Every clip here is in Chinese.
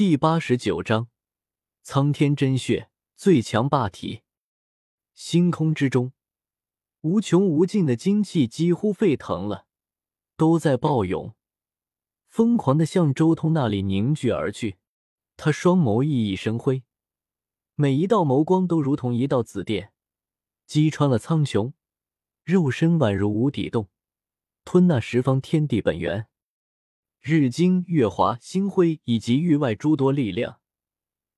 第八十九章，苍天真血最强霸体。星空之中，无穷无尽的精气几乎沸腾了，都在暴涌，疯狂的向周通那里凝聚而去。他双眸熠熠生辉，每一道眸光都如同一道紫电，击穿了苍穹，肉身宛如无底洞，吞纳十方天地本源。日精、月华、星辉以及域外诸多力量，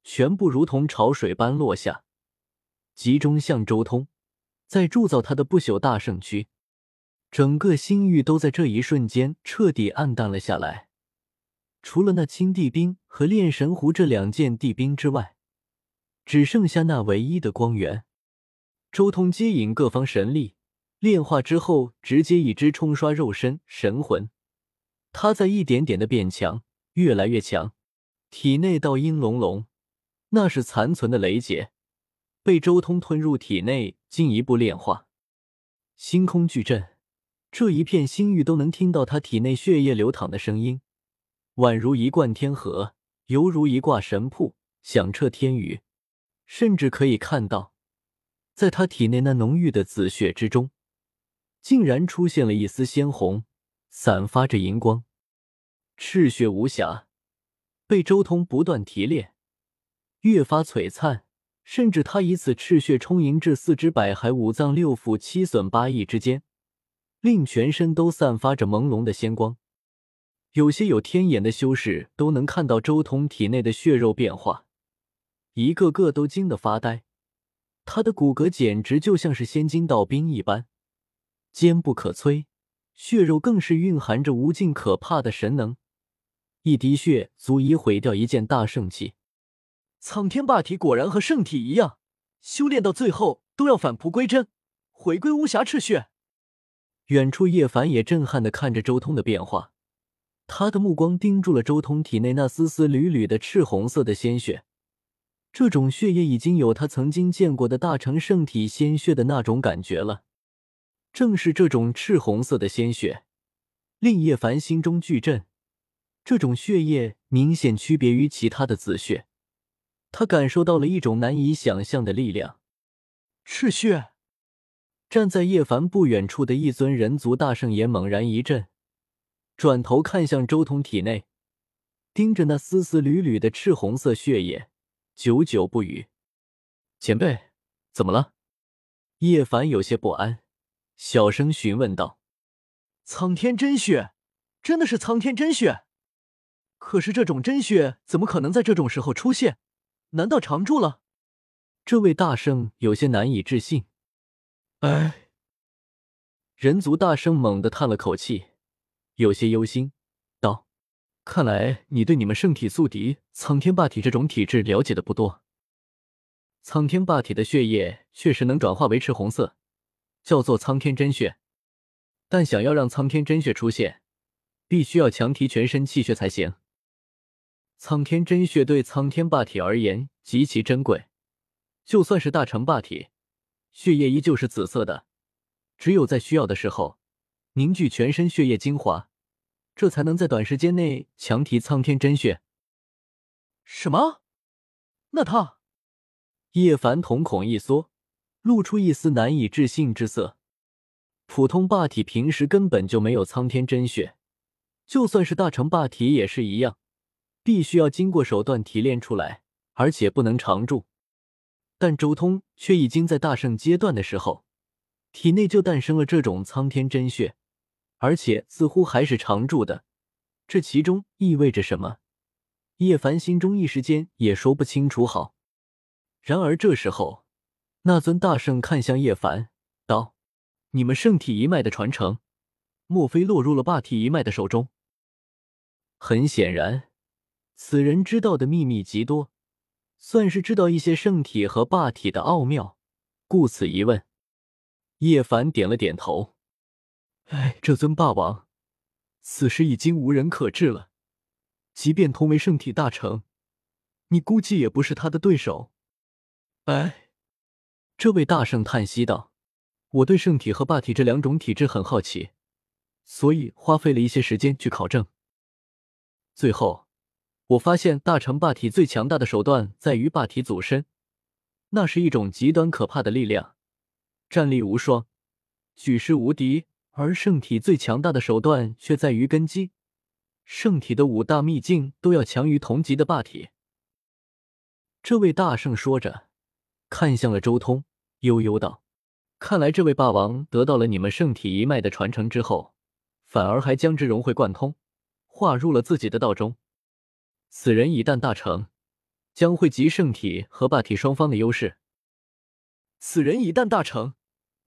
全部如同潮水般落下，集中向周通，在铸造他的不朽大圣躯。整个星域都在这一瞬间彻底暗淡了下来，除了那青帝兵和炼神壶这两件帝兵之外，只剩下那唯一的光源。周通接引各方神力炼化之后，直接一支冲刷肉身神魂。他在一点点的变强，越来越强。体内道音隆隆，那是残存的雷劫，被周通吞入体内，进一步炼化。星空巨震，这一片星域都能听到他体内血液流淌的声音，宛如一贯天河，犹如一挂神瀑，响彻天宇。甚至可以看到，在他体内那浓郁的紫血之中，竟然出现了一丝鲜红。散发着荧光，赤血无瑕，被周通不断提炼，越发璀璨。甚至他以此赤血充盈至四肢百骸、五脏六腑、七损八益之间，令全身都散发着朦胧的仙光。有些有天眼的修士都能看到周通体内的血肉变化，一个个都惊得发呆。他的骨骼简直就像是仙金道冰一般，坚不可摧。血肉更是蕴含着无尽可怕的神能，一滴血足以毁掉一件大圣器。苍天霸体果然和圣体一样，修炼到最后都要返璞归真，回归无瑕赤血。远处叶凡也震撼的看着周通的变化，他的目光盯住了周通体内那丝丝缕缕的赤红色的鲜血，这种血液已经有他曾经见过的大成圣体鲜血的那种感觉了。正是这种赤红色的鲜血，令叶凡心中巨震。这种血液明显区别于其他的紫血，他感受到了一种难以想象的力量。赤血！站在叶凡不远处的一尊人族大圣也猛然一震，转头看向周通体内，盯着那丝丝缕缕的赤红色血液，久久不语。前辈，怎么了？叶凡有些不安。小声询问道：“苍天真血，真的是苍天真血？可是这种真血怎么可能在这种时候出现？难道常驻了？”这位大圣有些难以置信。哎，人族大圣猛地叹了口气，有些忧心道：“看来你对你们圣体宿敌苍天霸体这种体质了解的不多。苍天霸体的血液确实能转化为赤红色。”叫做苍天真血，但想要让苍天真血出现，必须要强提全身气血才行。苍天真血对苍天霸体而言极其珍贵，就算是大成霸体，血液依旧是紫色的。只有在需要的时候，凝聚全身血液精华，这才能在短时间内强提苍天真血。什么？那他？叶凡瞳孔一缩。露出一丝难以置信之色。普通霸体平时根本就没有苍天真血，就算是大成霸体也是一样，必须要经过手段提炼出来，而且不能常驻。但周通却已经在大圣阶段的时候，体内就诞生了这种苍天真血，而且似乎还是常驻的。这其中意味着什么？叶凡心中一时间也说不清楚。好，然而这时候。那尊大圣看向叶凡，道：“你们圣体一脉的传承，莫非落入了霸体一脉的手中？”很显然，此人知道的秘密极多，算是知道一些圣体和霸体的奥妙，故此一问。叶凡点了点头：“哎，这尊霸王，此时已经无人可治了。即便同为圣体大成，你估计也不是他的对手。”哎。这位大圣叹息道：“我对圣体和霸体这两种体质很好奇，所以花费了一些时间去考证。最后，我发现大成霸体最强大的手段在于霸体祖身，那是一种极端可怕的力量，战力无双，举世无敌。而圣体最强大的手段却在于根基，圣体的五大秘境都要强于同级的霸体。这位大圣说着，看向了周通，悠悠道：“看来这位霸王得到了你们圣体一脉的传承之后，反而还将之融会贯通，化入了自己的道中。此人一旦大成，将会集圣体和霸体双方的优势。此人一旦大成，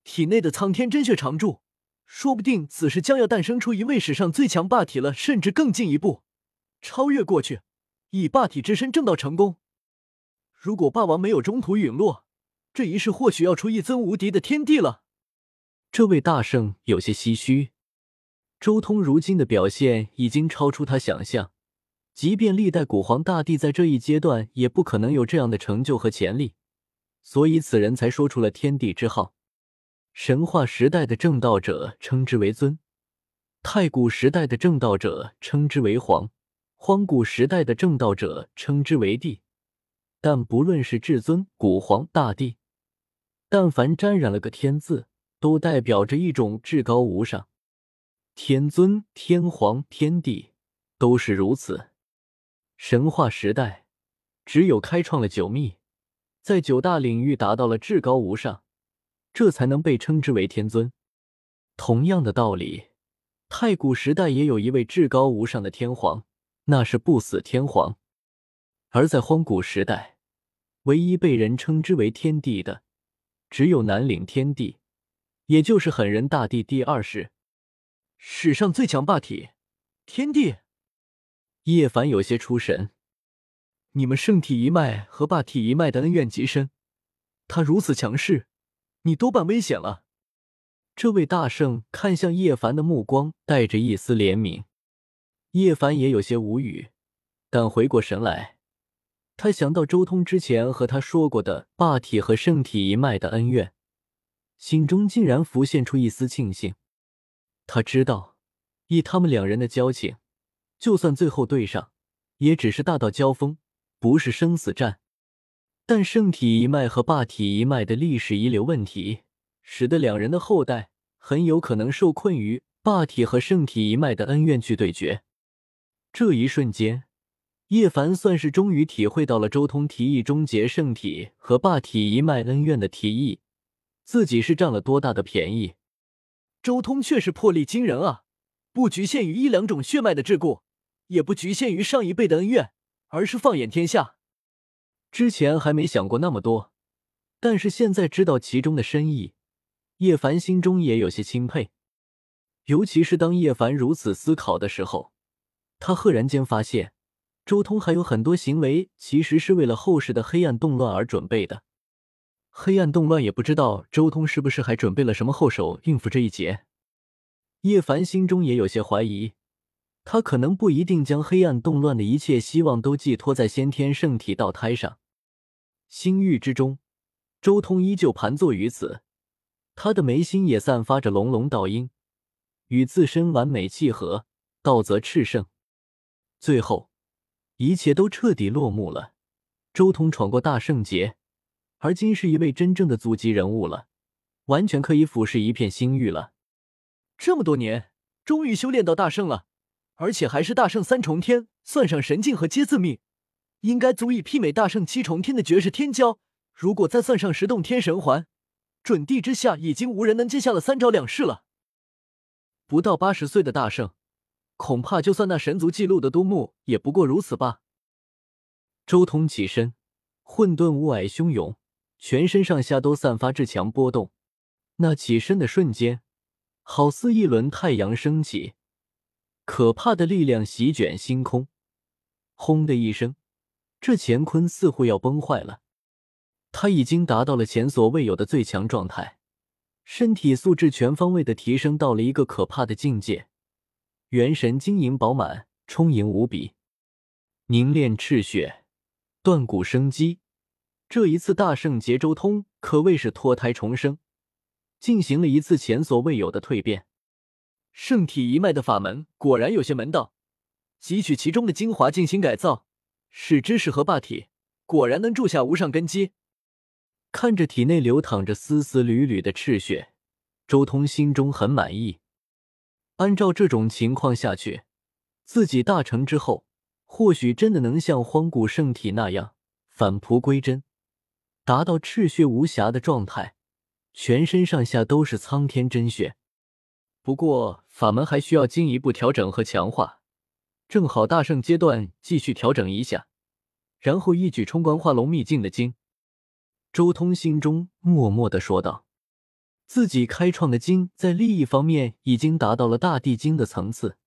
体内的苍天真血常驻。”说不定此时将要诞生出一位史上最强霸体了，甚至更进一步，超越过去，以霸体之身正道成功。如果霸王没有中途陨落，这一世或许要出一尊无敌的天帝了。这位大圣有些唏嘘。周通如今的表现已经超出他想象，即便历代古皇大帝在这一阶段也不可能有这样的成就和潜力，所以此人才说出了天地之号。神话时代的正道者称之为尊，太古时代的正道者称之为皇，荒古时代的正道者称之为帝。但不论是至尊、古皇、大帝，但凡沾染了个“天”字，都代表着一种至高无上。天尊、天皇、天帝都是如此。神话时代，只有开创了九秘，在九大领域达到了至高无上。这才能被称之为天尊。同样的道理，太古时代也有一位至高无上的天皇，那是不死天皇。而在荒古时代，唯一被人称之为天帝的，只有南岭天帝，也就是狠人大帝第二世，史上最强霸体，天帝。叶凡有些出神，你们圣体一脉和霸体一脉的恩怨极深，他如此强势。你多半危险了。这位大圣看向叶凡的目光带着一丝怜悯，叶凡也有些无语，但回过神来，他想到周通之前和他说过的霸体和圣体一脉的恩怨，心中竟然浮现出一丝庆幸。他知道，以他们两人的交情，就算最后对上，也只是大道交锋，不是生死战。但圣体一脉和霸体一脉的历史遗留问题，使得两人的后代很有可能受困于霸体和圣体一脉的恩怨去对决。这一瞬间，叶凡算是终于体会到了周通提议终结圣体和霸体一脉恩怨的提议，自己是占了多大的便宜。周通却是魄力惊人啊，不局限于一两种血脉的桎梏，也不局限于上一辈的恩怨，而是放眼天下。之前还没想过那么多，但是现在知道其中的深意，叶凡心中也有些钦佩。尤其是当叶凡如此思考的时候，他赫然间发现，周通还有很多行为其实是为了后世的黑暗动乱而准备的。黑暗动乱也不知道周通是不是还准备了什么后手应付这一劫。叶凡心中也有些怀疑。他可能不一定将黑暗动乱的一切希望都寄托在先天圣体道胎上。星域之中，周通依旧盘坐于此，他的眉心也散发着隆隆道音，与自身完美契合，道则炽盛。最后，一切都彻底落幕了。周通闯过大圣劫，而今是一位真正的祖级人物了，完全可以俯视一片星域了。这么多年，终于修炼到大圣了，而且还是大圣三重天，算上神境和接字命。应该足以媲美大圣七重天的绝世天骄。如果再算上十洞天神环，准地之下已经无人能接下了三招两式了。不到八十岁的大圣，恐怕就算那神族记录的都木，也不过如此吧。周通起身，混沌雾霭汹涌，全身上下都散发至强波动。那起身的瞬间，好似一轮太阳升起，可怕的力量席卷星空。轰的一声。这乾坤似乎要崩坏了，他已经达到了前所未有的最强状态，身体素质全方位的提升到了一个可怕的境界，元神晶莹饱满，充盈无比，凝练赤血，断骨生机。这一次大圣劫周通可谓是脱胎重生，进行了一次前所未有的蜕变。圣体一脉的法门果然有些门道，汲取其中的精华进行改造。是知识和霸体，果然能铸下无上根基。看着体内流淌着丝丝缕缕的赤血，周通心中很满意。按照这种情况下去，自己大成之后，或许真的能像荒古圣体那样返璞归真，达到赤血无瑕的状态，全身上下都是苍天真血。不过法门还需要进一步调整和强化，正好大圣阶段继续调整一下，然后一举冲关化龙秘境的经。周通心中默默的说道：“自己开创的经在利益方面已经达到了大地经的层次，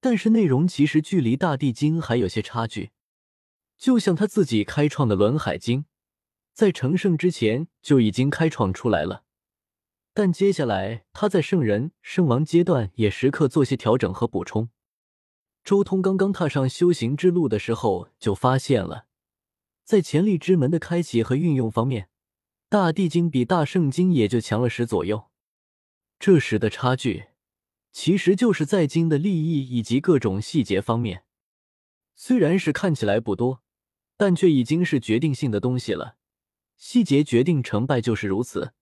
但是内容其实距离大地经还有些差距。就像他自己开创的轮海经，在成圣之前就已经开创出来了。”但接下来，他在圣人、圣王阶段也时刻做些调整和补充。周通刚刚踏上修行之路的时候，就发现了，在潜力之门的开启和运用方面，大地经比大圣经也就强了十左右。这时的差距，其实就是在经的利益以及各种细节方面。虽然是看起来不多，但却已经是决定性的东西了。细节决定成败，就是如此。